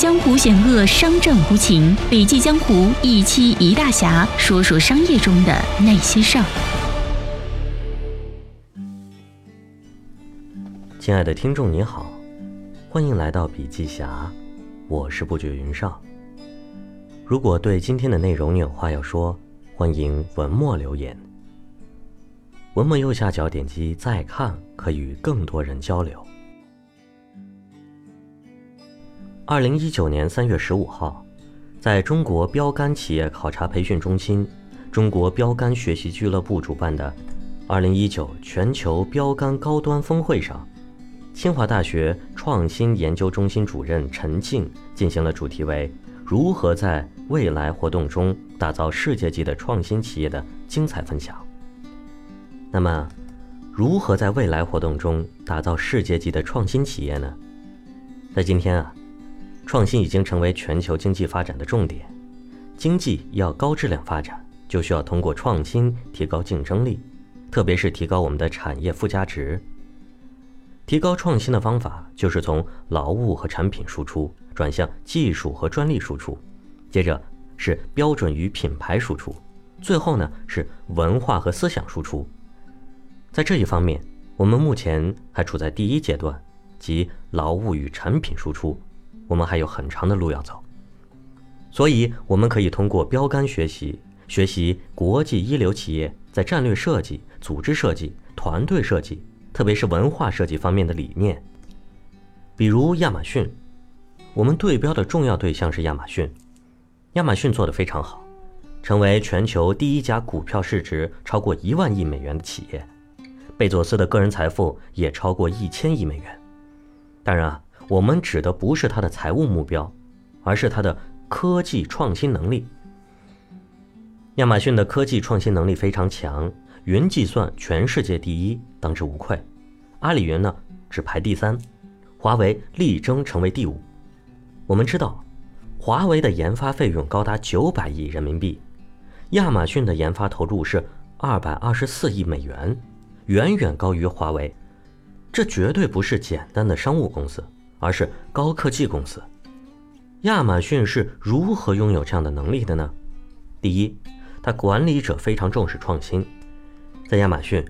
江湖险恶，商战无情。笔记江湖一期一大侠，说说商业中的那些事儿。亲爱的听众你好，欢迎来到笔记侠，我是不觉云少。如果对今天的内容你有话要说，欢迎文末留言。文末右下角点击再看，可以与更多人交流。二零一九年三月十五号，在中国标杆企业考察培训中心、中国标杆学习俱乐部主办的二零一九全球标杆高端峰会上，清华大学创新研究中心主任陈静进行了主题为“如何在未来活动中打造世界级的创新企业”的精彩分享。那么，如何在未来活动中打造世界级的创新企业呢？在今天啊。创新已经成为全球经济发展的重点，经济要高质量发展，就需要通过创新提高竞争力，特别是提高我们的产业附加值。提高创新的方法就是从劳务和产品输出转向技术和专利输出，接着是标准与品牌输出，最后呢是文化和思想输出。在这一方面，我们目前还处在第一阶段，即劳务与产品输出。我们还有很长的路要走，所以我们可以通过标杆学习，学习国际一流企业在战略设计、组织设计、团队设计，特别是文化设计方面的理念。比如亚马逊，我们对标的重要对象是亚马逊，亚马逊做得非常好，成为全球第一家股票市值超过一万亿美元的企业，贝佐斯的个人财富也超过一千亿美元。当然啊。我们指的不是它的财务目标，而是它的科技创新能力。亚马逊的科技创新能力非常强，云计算全世界第一，当之无愧。阿里云呢只排第三，华为力争成为第五。我们知道，华为的研发费用高达九百亿人民币，亚马逊的研发投入是二百二十四亿美元，远远高于华为。这绝对不是简单的商务公司。而是高科技公司，亚马逊是如何拥有这样的能力的呢？第一，它管理者非常重视创新，在亚马逊，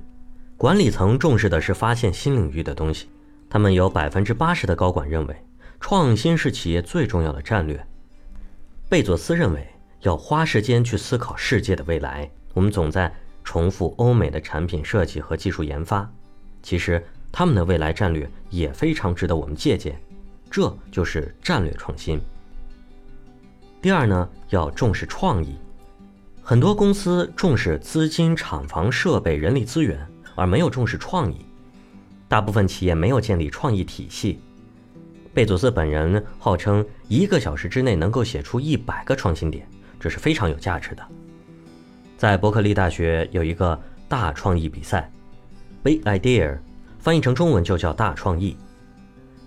管理层重视的是发现新领域的东西。他们有百分之八十的高管认为，创新是企业最重要的战略。贝佐斯认为，要花时间去思考世界的未来。我们总在重复欧美的产品设计和技术研发，其实。他们的未来战略也非常值得我们借鉴，这就是战略创新。第二呢，要重视创意。很多公司重视资金、厂房、设备、人力资源，而没有重视创意。大部分企业没有建立创意体系。贝佐斯本人号称一个小时之内能够写出一百个创新点，这是非常有价值的。在伯克利大学有一个大创意比赛，Big Idea。翻译成中文就叫大创意。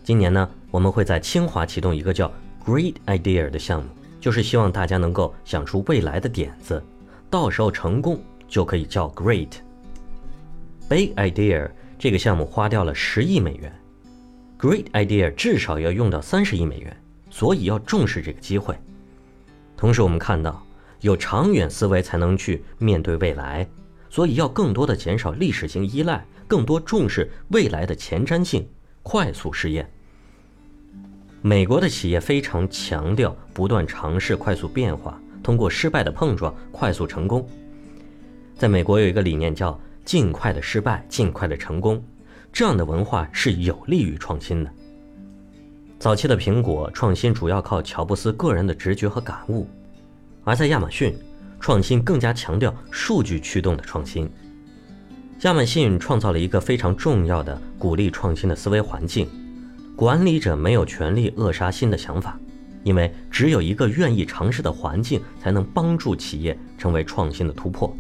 今年呢，我们会在清华启动一个叫 Great Idea 的项目，就是希望大家能够想出未来的点子，到时候成功就可以叫 Great。Big Idea 这个项目花掉了十亿美元，Great Idea 至少要用到三十亿美元，所以要重视这个机会。同时，我们看到有长远思维才能去面对未来，所以要更多的减少历史性依赖。更多重视未来的前瞻性，快速试验。美国的企业非常强调不断尝试、快速变化，通过失败的碰撞快速成功。在美国有一个理念叫“尽快的失败，尽快的成功”，这样的文化是有利于创新的。早期的苹果创新主要靠乔布斯个人的直觉和感悟，而在亚马逊，创新更加强调数据驱动的创新。亚马逊创造了一个非常重要的鼓励创新的思维环境，管理者没有权利扼杀新的想法，因为只有一个愿意尝试的环境，才能帮助企业成为创新的突破。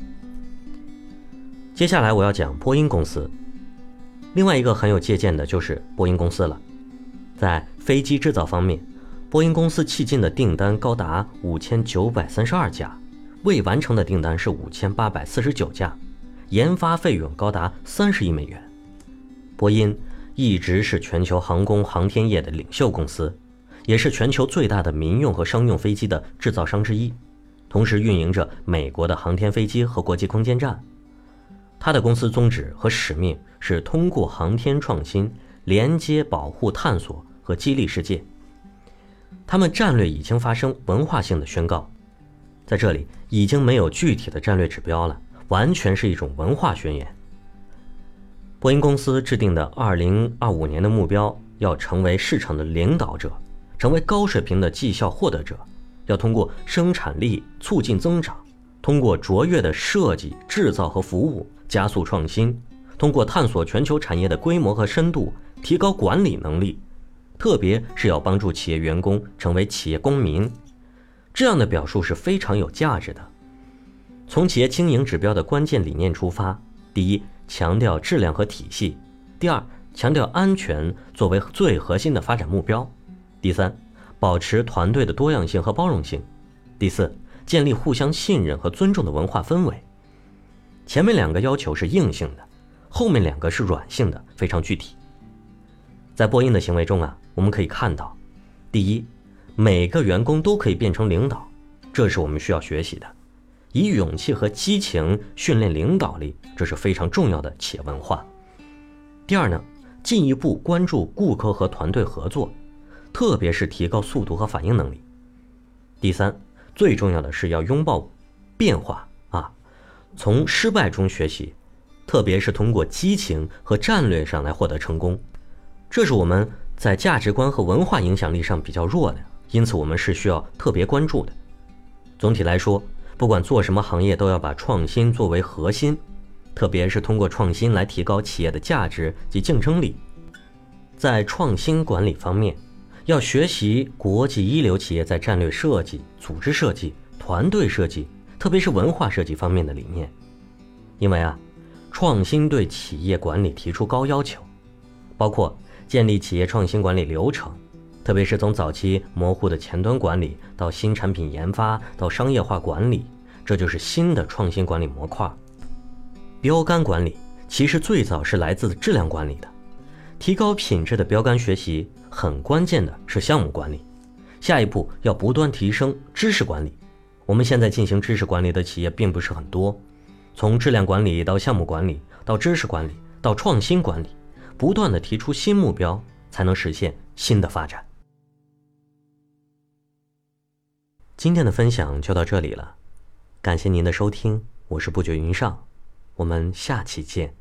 接下来我要讲波音公司，另外一个很有借鉴的就是波音公司了。在飞机制造方面，波音公司迄今的订单高达五千九百三十二架，未完成的订单是五千八百四十九架。研发费用高达三十亿美元。波音一直是全球航空航天业的领袖公司，也是全球最大的民用和商用飞机的制造商之一，同时运营着美国的航天飞机和国际空间站。它的公司宗旨和使命是通过航天创新连接、保护、探索和激励世界。他们战略已经发生文化性的宣告，在这里已经没有具体的战略指标了，完全是一种文化宣言。波音公司制定的2025年的目标，要成为市场的领导者。成为高水平的绩效获得者，要通过生产力促进增长，通过卓越的设计、制造和服务加速创新，通过探索全球产业的规模和深度，提高管理能力，特别是要帮助企业员工成为企业公民。这样的表述是非常有价值的。从企业经营指标的关键理念出发，第一，强调质量和体系；第二，强调安全作为最核心的发展目标。第三，保持团队的多样性和包容性；第四，建立互相信任和尊重的文化氛围。前面两个要求是硬性的，后面两个是软性的，非常具体。在波音的行为中啊，我们可以看到，第一，每个员工都可以变成领导，这是我们需要学习的；以勇气和激情训练领导力，这是非常重要的企业文化。第二呢，进一步关注顾客和团队合作。特别是提高速度和反应能力。第三，最重要的是要拥抱变化啊，从失败中学习，特别是通过激情和战略上来获得成功。这是我们在价值观和文化影响力上比较弱的，因此我们是需要特别关注的。总体来说，不管做什么行业，都要把创新作为核心，特别是通过创新来提高企业的价值及竞争力。在创新管理方面。要学习国际一流企业在战略设计、组织设计、团队设计，特别是文化设计方面的理念，因为啊，创新对企业管理提出高要求，包括建立企业创新管理流程，特别是从早期模糊的前端管理到新产品研发到商业化管理，这就是新的创新管理模块。标杆管理其实最早是来自质量管理的，提高品质的标杆学习。很关键的是项目管理，下一步要不断提升知识管理。我们现在进行知识管理的企业并不是很多，从质量管理到项目管理，到知识管理，到创新管理，不断的提出新目标，才能实现新的发展。今天的分享就到这里了，感谢您的收听，我是不觉云上，我们下期见。